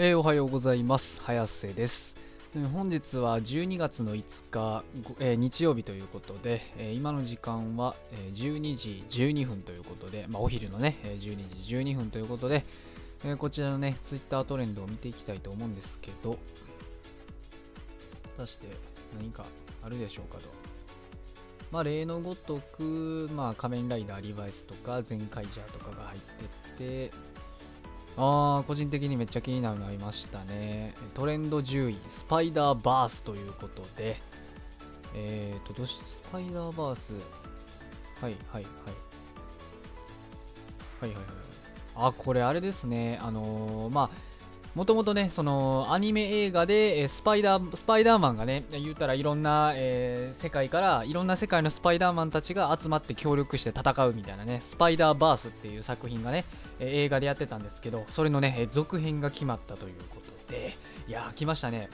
えー、おはようございます。早瀬です。本日は12月の5日、えー、日曜日ということで、えー、今の時間は、12時12分ということで、まあ、お昼のね、12時12分ということで、えこちらのね Twitter トレンドを見ていきたいと思うんですけど果たして何かあるでしょうかと。まあ、例のごとく、まあ、仮面ライダーリバイスとか全カイジャーとかが入ってってあー個人的にめっちゃ気になるのありましたね。トレンド10位スパイダーバースということで。えーとどしスパイダーバース。はいはい。はいはいはいはい。あこれあれですね。あのー、まあもともとね、そのアニメ映画で、え、スパイダー、スパイダーマンがね、言うたらいろんな、えー、世界から、いろんな世界のスパイダーマンたちが集まって協力して戦うみたいなね、スパイダーバースっていう作品がね、え、映画でやってたんですけど、それのね、え続編が決まったということで、いやー、来ましたね。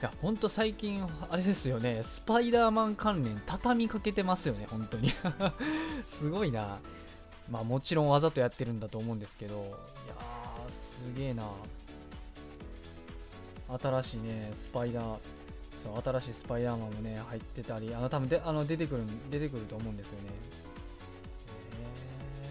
いや、ほんと最近、あれですよね、スパイダーマン関連畳みかけてますよね、本当に。すごいな。まあもちろんわざとやってるんだと思うんですけど、いやすげえな。新しいねスパイダーそう新しいスパイダーマンもね入ってたりあの多分であの出てくる出てくると思うんですよね。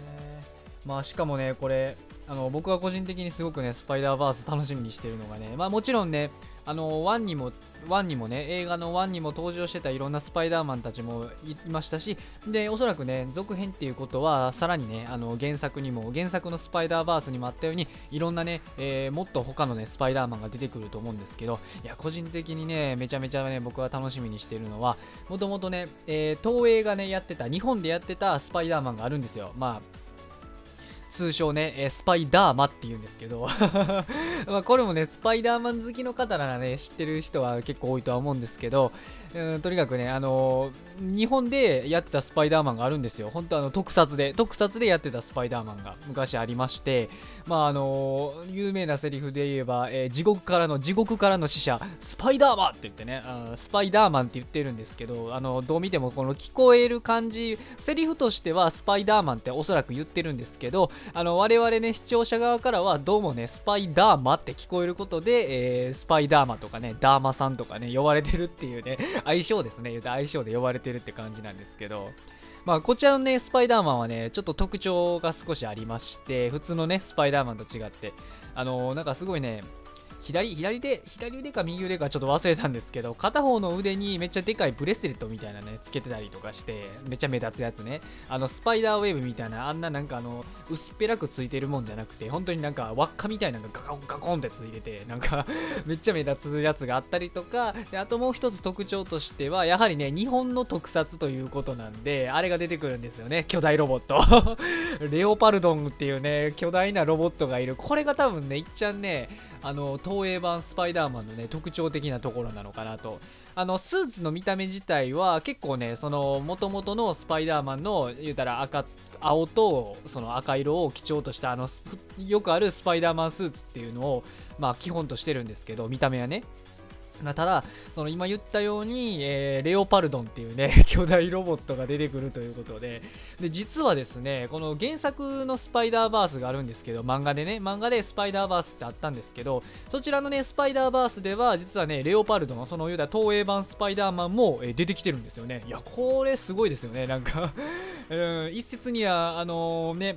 えー、まあしかもねこれあの僕は個人的にすごくねスパイダーバース楽しみにしてるのがねまあもちろんねあの1にも1にもね映画の1にも登場してたいろんなスパイダーマンたちもいましたしでおそらくね続編っていうことはさらにねあの原作にも原作のスパイダーバースにもあったようにいろんなね、えー、もっと他のねスパイダーマンが出てくると思うんですけどいや個人的にねめちゃめちゃね僕は楽しみにしているのはもともとね、えー、東映がねやってた日本でやってたスパイダーマンがあるんですよ。まあ通称ね、えスパイダーマって言うんですけど。まあこれもね、スパイダーマン好きの方ならね、知ってる人は結構多いとは思うんですけど、うん、とにかくね、あのー、日本でやってたスパイダーマンがあるんですよ。本当あの、特撮で、特撮でやってたスパイダーマンが昔ありまして、まああのー、有名なセリフで言えば、えー、地獄からの、地獄からの死者、スパイダーマンって言ってね、あスパイダーマンって言ってるんですけど、あのどう見てもこの聞こえる感じ、セリフとしてはスパイダーマンっておそらく言ってるんですけど、あの我々ね視聴者側からはどうもねスパイダーマって聞こえることで、え、スパイダーマとかねダーマさんとかね呼ばれてるっていうね相性ですね。相性で呼ばれてるって感じなんですけど。まあ、こちらのね、スパイダーマンはね、ちょっと特徴が少しありまして、普通のね、スパイダーマンと違って、あのー、なんかすごいね、左、左手、左腕か右腕かちょっと忘れたんですけど、片方の腕にめっちゃでかいブレスレットみたいなね、つけてたりとかして、めっちゃ目立つやつね。あの、スパイダーウェーブみたいな、あんななんかあの、薄っぺらくついてるもんじゃなくて、本当になんか輪っかみたいなのがガコンガコンってついてて、なんか めっちゃ目立つやつがあったりとか、であともう一つ特徴としては、やはりね、日本の特撮ということなんで、あれが出てくるんですよね、巨大ロボット レオパルドンっていうね、巨大なロボットがいる。これが多分ね、いっちゃんね、あの映版スパイダーマンのね特徴的なところなのかなと。あのスーツの見た目自体は結構ねその元々のスパイダーマンの言うたら赤青とその赤色を基調としたあのよくあるスパイダーマンスーツっていうのをまあ基本としてるんですけど見た目はね。まあ、ただ、その今言ったように、えー、レオパルドンっていうね、巨大ロボットが出てくるということで、で、実はですね、この原作のスパイダーバースがあるんですけど、漫画でね、漫画でスパイダーバースってあったんですけど、そちらのね、スパイダーバースでは、実はね、レオパルドの、その言うた東映版スパイダーマンも、えー、出てきてるんですよね。いや、これすごいですよね、なんか うん、一説には、あのー、ね、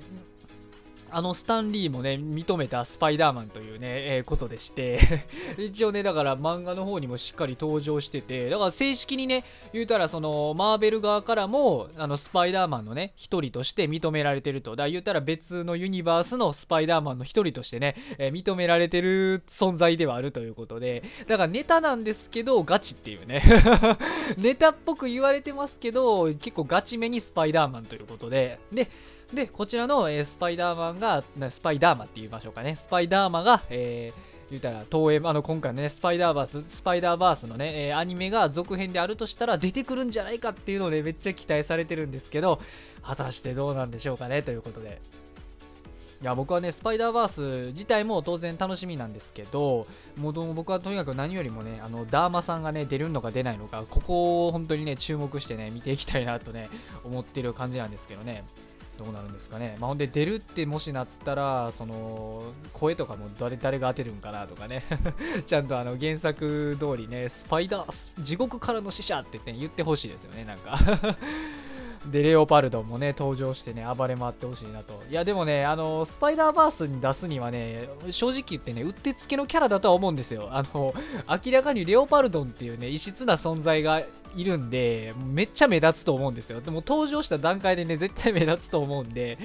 あのスタンリーもね、認めたスパイダーマンというね、えー、ことでして 一応ね、だから漫画の方にもしっかり登場してて、だから正式にね、言うたらその、マーベル側からも、あの、スパイダーマンのね、一人として認められてると。だから言うたら別のユニバースのスパイダーマンの一人としてね、えー、認められてる存在ではあるということで、だからネタなんですけど、ガチっていうね。ネタっぽく言われてますけど、結構ガチめにスパイダーマンということで、で、で、こちらの、えー、スパイダーマンが、スパイダーマンって言いましょうかね。スパイダーマが、えー、言ったら、東映、あの、今回のね、スパイダーバース、スパイダーバースのね、えー、アニメが続編であるとしたら出てくるんじゃないかっていうので、めっちゃ期待されてるんですけど、果たしてどうなんでしょうかね、ということで。いや僕はね、スパイダーバース自体も当然楽しみなんですけど、もう僕はとにかく何よりもね、あのダーマさんがね、出るのか出ないのか、ここを本当にね、注目してね、見ていきたいなとね、思ってる感じなんですけどね。どうなるんですかね。まあ、ほんで出るってもしなったら、その声とかも誰誰が当てるんかなとかね。ちゃんとあの原作通りね、スパイダー、地獄からの使者って言って、言ってほしいですよね、なんかで、レオパルドもね、登場してね、暴れ回ってほしいなと。いや、でもね、あの、スパイダーバースに出すにはね、正直言ってね、うってつけのキャラだとは思うんですよ。あの、明らかにレオパルドンっていうね、異質な存在がいるんで、めっちゃ目立つと思うんですよ。でも登場した段階でね、絶対目立つと思うんで、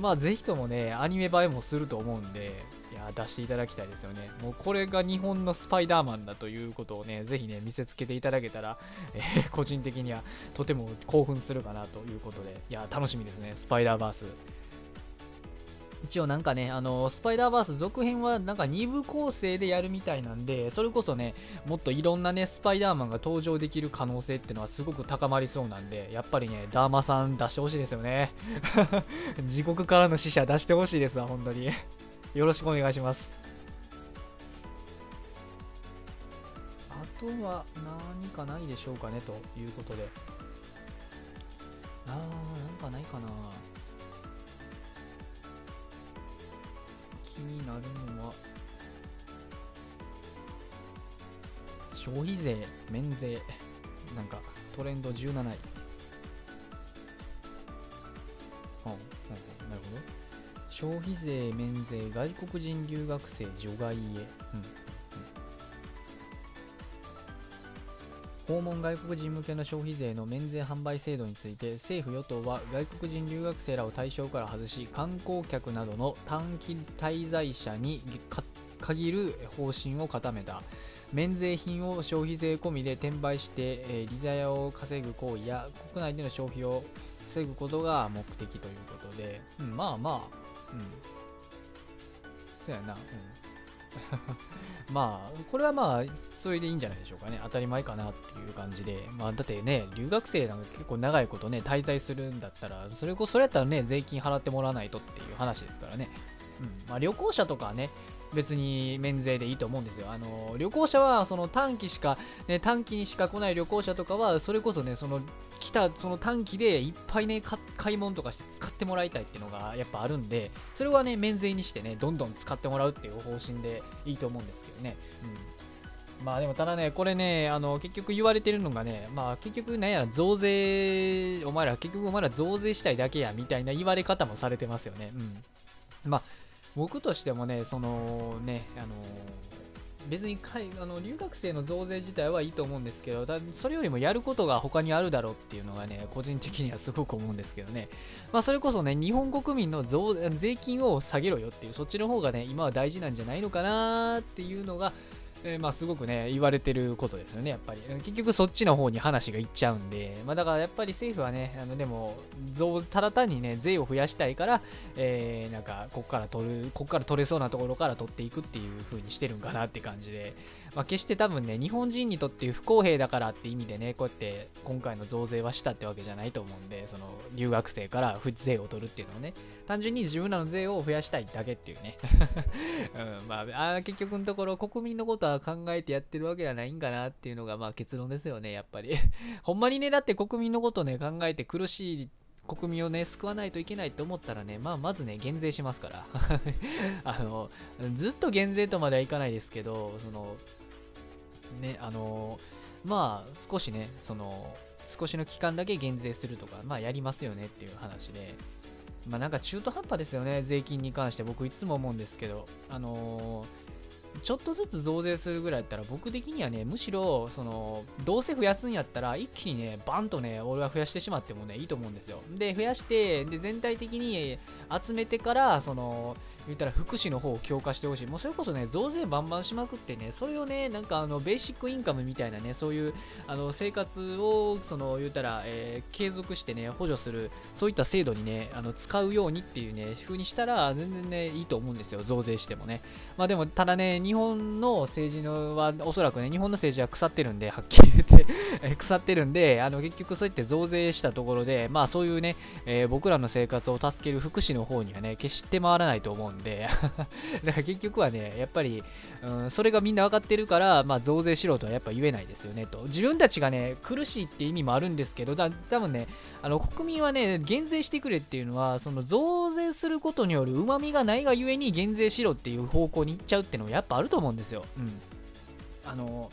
まあ、ぜひともね、アニメ映えもすると思うんで、や、出していただきたいですよね。もうこれが日本のスパイダーマンだということをね、ぜひね、見せつけていただけたら、えー、個人的にはとても興奮するかなということで、いや、楽しみですね、スパイダーバース。一応なんかね、あのスパイダーバース続編はなんか2部構成でやるみたいなんで、それこそね、もっといろんなね、スパイダーマンが登場できる可能性ってのはすごく高まりそうなんで、やっぱりね、ダーマさん出してほしいですよね。地獄からの死者出してほしいですわ、本当に。よろしくお願いします。あとは何かないでしょうかねということで。あー、なんかないかな。気になるのは消費税免税なんかトレンド17位消費税免税外国人留学生除外へ、うん、訪問外国人向けの消費税の免税販売制度について政府・与党は外国人留学生らを対象から外し観光客などの短期滞在者に限る方針を固めた。免税品を消費税込みで転売して、えー、利ザヤを稼ぐ行為や国内での消費を防ぐことが目的ということで、うん、まあまあ、そうやな、うん まあ、これはまあ、それでいいんじゃないでしょうかね。当たり前かなっていう感じで。まあ、だってね、留学生なんか結構長いことね、滞在するんだったら、それこそ、それやったらね、税金払ってもらわないとっていう話ですからね。うん。まあ、旅行者とかね、別に免税でいいと思うんですよ。あの旅行者はその短期しか、ね、短期にしか来ない旅行者とかは、それこそね、その来たその短期でいっぱいね、買い物とかして使ってもらいたいっていうのがやっぱあるんで、それはね、免税にしてね、どんどん使ってもらうっていう方針でいいと思うんですけどね。うん。まあでもただね、これね、あの結局言われてるのがね、まあ結局なんや増税、お前ら結局お前ら増税したいだけやみたいな言われ方もされてますよね。うん。まあ僕としてもね、そのね、あの別にかいあの留学生の増税自体はいいと思うんですけど、だそれよりもやることが他にあるだろうっていうのがね、個人的にはすごく思うんですけどね。まあ、それこそね、日本国民の増税金を下げろよっていう、そっちの方がね、今は大事なんじゃないのかなっていうのが、えー、まあすごくね、言われてることですよね、やっぱり。結局そっちの方に話がいっちゃうんで、まあだからやっぱり政府はね、あのでも、ただ単にね、税を増やしたいから、えー、なんか、こっから取る、こっから取れそうなところから取っていくっていう風にしてるんかなって感じで、まあ、決して多分ね、日本人にとって不公平だからって意味でね、こうやって今回の増税はしたってわけじゃないと思うんで、その留学生から税を取るっていうのはね、単純に自分らの税を増やしたいだけっていうね。うん、まあ、あ結局のところ国民のことは考えてやってるわけじゃないんかなっていうのがまあ結論ですよね、やっぱり。ほんまにね、だって国民のことね、考えて苦しい国民をね、救わないといけないと思ったらね、まあ、まずね、減税しますから。あの、ずっと減税とまではいかないですけど、その、ね、あのまあ、少しね、その、少しの期間だけ減税するとか、まあ、やりますよねっていう話で、まあ、なんか中途半端ですよね、税金に関して。僕いつも思うんですけど、あのーちょっとずつ増税するぐらいだったら僕的にはねむしろそのどうせ増やすんやったら一気にねバンとね俺は増やしてしまってもねいいと思うんですよ。で増やしてで全体的に集めてからその言ったら福祉の方を強化してほしい。もうそれこそね、増税バンバンしまくってね、それをね、なんかあの、ベーシックインカムみたいなね、そういう、あの、生活を、その、言ったら、えー、継続してね、補助する、そういった制度にね、あの、使うようにっていうね、風にしたら、全然ね、いいと思うんですよ、増税してもね。まあでも、ただね、日本の政治のは、おそらくね、日本の政治は腐ってるんで、はっきり言って 腐ってるんで、あの、結局そうやって増税したところで、まあそういうね、えー、僕らの生活を助ける福祉の方にはね、決して回らないと思うんうんで。だから結局はねやっぱり、うん、それがみんな分かってるから、まあ、増税しろとはやっぱ言えないですよねと。自分たちがね苦しいって意味もあるんですけどだ多分ねあの国民はね減税してくれっていうのはその増税することによるうまみがないがゆえに減税しろっていう方向に行っちゃうっていうのはやっぱあると思うんですよ、うん、あの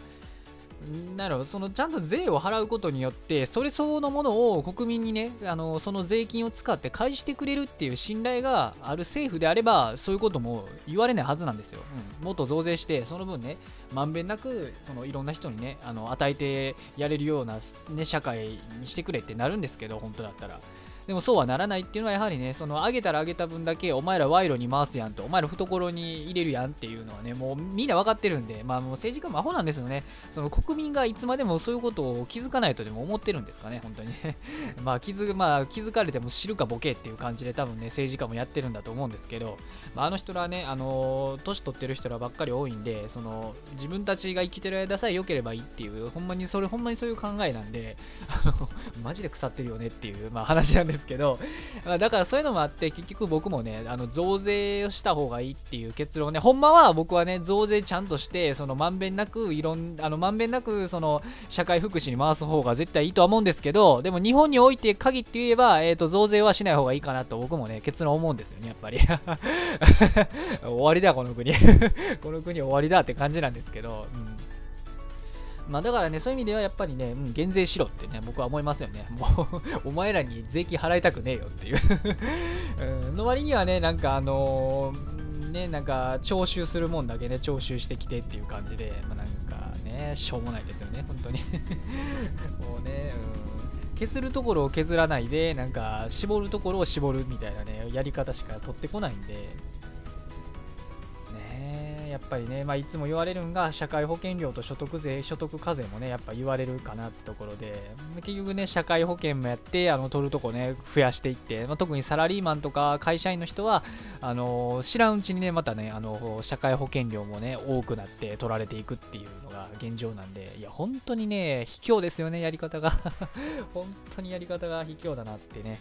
なるほど。そのちゃんと税を払うことによってそれ相応のものを国民にねあのその税金を使って返してくれるっていう信頼がある政府であればそういうことも言われないはずなんですよ、うん、もっと増税してその分ねまんべんなくそのいろんな人にねあの与えてやれるような、ね、社会にしてくれってなるんですけど本当だったらでもそうはならないっていうのはやはりね、その上げたら上げた分だけお前ら賄賂に回すやんと、お前ら懐に入れるやんっていうのはね、もうみんな分かってるんで、まあもう政治家もアホなんですよね。その国民がいつまでもそういうことを気づかないとでも思ってるんですかね、本当に。まあ気づ、まあ、気づかれても知るかボケっていう感じで多分ね、政治家もやってるんだと思うんですけど、まあ、あの人らね、あの、年取ってる人らばっかり多いんで、その自分たちが生きてる間さえ良ければいいっていう、ほんまにそれ、ほんまにそういう考えなんで、あの、マジで腐ってるよねっていう、まあ話なんですけど、まあだからそういうのもあって結局僕もねあの増税をした方がいいっていう結論ねほんまは僕はね増税ちゃんとしてそのまんべんなくいろんあのまんべんなくその社会福祉に回す方が絶対いいとは思うんですけどでも日本において限って言えば、えーと、増税はしない方がいいかなと僕もね結論思うんですよねやっぱり。終わりだこの国。この国終わりだって感じなんですけど、うん。まあだからね、そういう意味ではやっぱりね、うん、減税しろってね、僕は思いますよね。もう お前らに税金払いたくねえよっていう。うん、の割にはね、なんかあのー、ね、なんか徴収するもんだけね、徴収してきてっていう感じで、まあ、なんかね、しょうもないですよね、本当に。もうね、うん、削るところを削らないで、なんか絞るところを絞るみたいなね、やり方しか取ってこないんで、ぱりね、まあ、いつも言われるんが社会保険料と所得税所得課税もねやっぱ言われるかなってところで結局ね社会保険もやってあの取るとこね増やしていって、まあ、特にサラリーマンとか会社員の人はあの知らんうちにねまたねあの社会保険料もね多くなって取られていくっていうのが現状なんでいや本当にね卑怯ですよねやり方が。本当にやり方が卑怯だなってね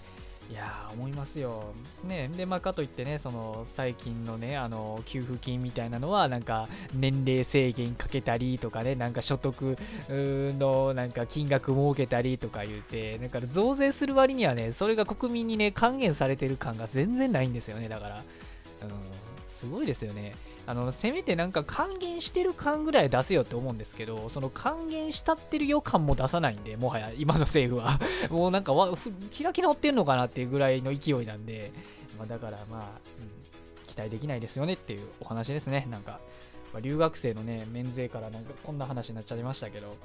いや思いますよ。ね、で、まあ、かといってね、その最近のね、あの給付金みたいなのは、なんか年齢制限かけたりとかね、なんか所得のなんか金額設けたりとか言うて、だから増税する割にはね、それが国民にね、還元されてる感が全然ないんですよね、だから。うん、すごいですよね。あのせめてなんか還元してる感ぐらい出せよって思うんですけどその還元したってる予感も出さないんでもはや今の政府は。もうなんかわ開き直ってんのかなっていうぐらいの勢いなんで、まあ、だからまあ、うん、期待できないですよねっていうお話ですね。なんか、ま、留学生のね免税からなんかこんな話になっちゃいましたけど。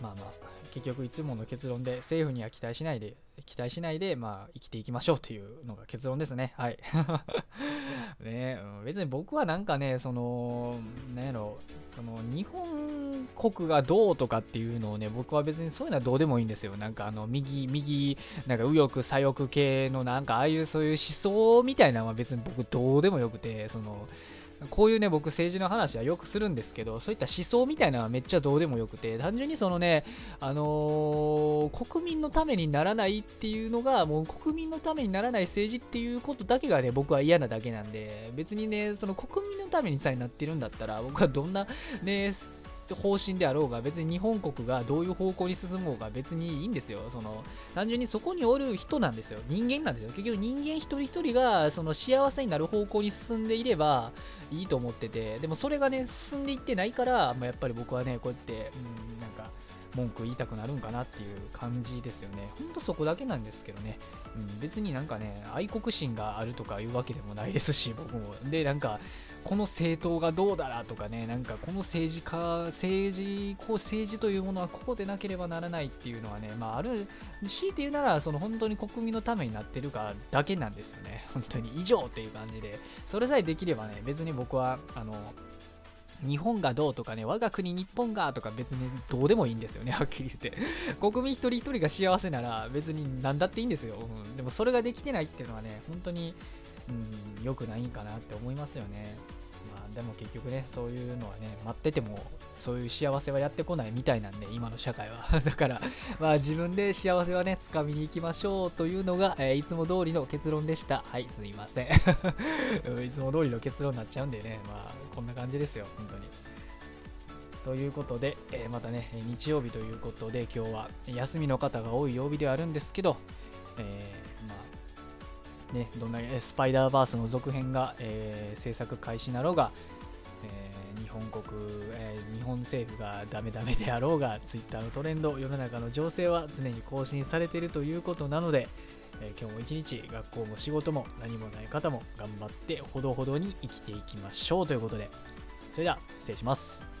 まあまあ結局いつもの結論で政府には期待しないで期待しないでまあ生きていきましょうというのが結論ですね。はい。ね、別に僕はなんかねその何やろその日本国がどうとかっていうのをね僕は別にそういうのはどうでもいいんですよ。なんかあの右右なんか右翼左翼系のなんかああいうそういう思想みたいなのは別に僕どうでもよくてそのこういうね、僕政治の話はよくするんですけど、そういった思想みたいなのはめっちゃどうでもよくて、単純にそのね、あのー、国民のためにならないっていうのが、もう国民のためにならない政治っていうことだけがね、僕は嫌なだけなんで、別にね、その国民のためにさえなってるんだったら、僕はどんなね、方針であろうが別に日本国がどういう方向に進もうが別にいいんですよその単純にそこにおる人なんですよ人間なんですよ結局人間一人一人がその幸せになる方向に進んでいればいいと思っててでもそれがね進んでいってないから、まあ、やっぱり僕はねこうやって、うん、なんか文句言いたくなるんかなっていう感じですよね。ほんとそこだけなんですけどね。うん、別になんかね、愛国心があるとかいうわけでもないですし、僕も。で、なんか、この政党がどうだらとかね、なんかこの政治家、政治、こう政治というものはこうでなければならないっていうのはね、まあある、強いて言うなら、その本当に国民のためになってるかだけなんですよね。本当に以上っていう感じで、それさえできればね、別に僕は、あの、日本がどうとかね、我が国日本がとか別にどうでもいいんですよね、はっきり言って。国民一人一人が幸せなら別に何だっていいんですよ。うん、でもそれができてないっていうのはね、本当に、うん、良くないんかなって思いますよね。でも結局ねそういうのはね待っててもそういう幸せはやってこないみたいなんで今の社会は。だからまあ自分で幸せはね掴みに行きましょうというのが、えーいつも通りの結論でした。はいすいません。いつも通りの結論になっちゃうんでねまあこんな感じですよ本当に。ということで、えーまたね日曜日ということで今日は休みの方が多い曜日ではあるんですけど、えーね、どんなえスパイダーバースの続編が、えー制作開始なろうが、えー日本国、えー日本政府がダメダメであろうが、ツイッターのトレンド、世の中の情勢は常に更新されているということなので、え今日も一日、学校も仕事も何もない方も頑張ってほどほどに生きていきましょうということで、それでは失礼します。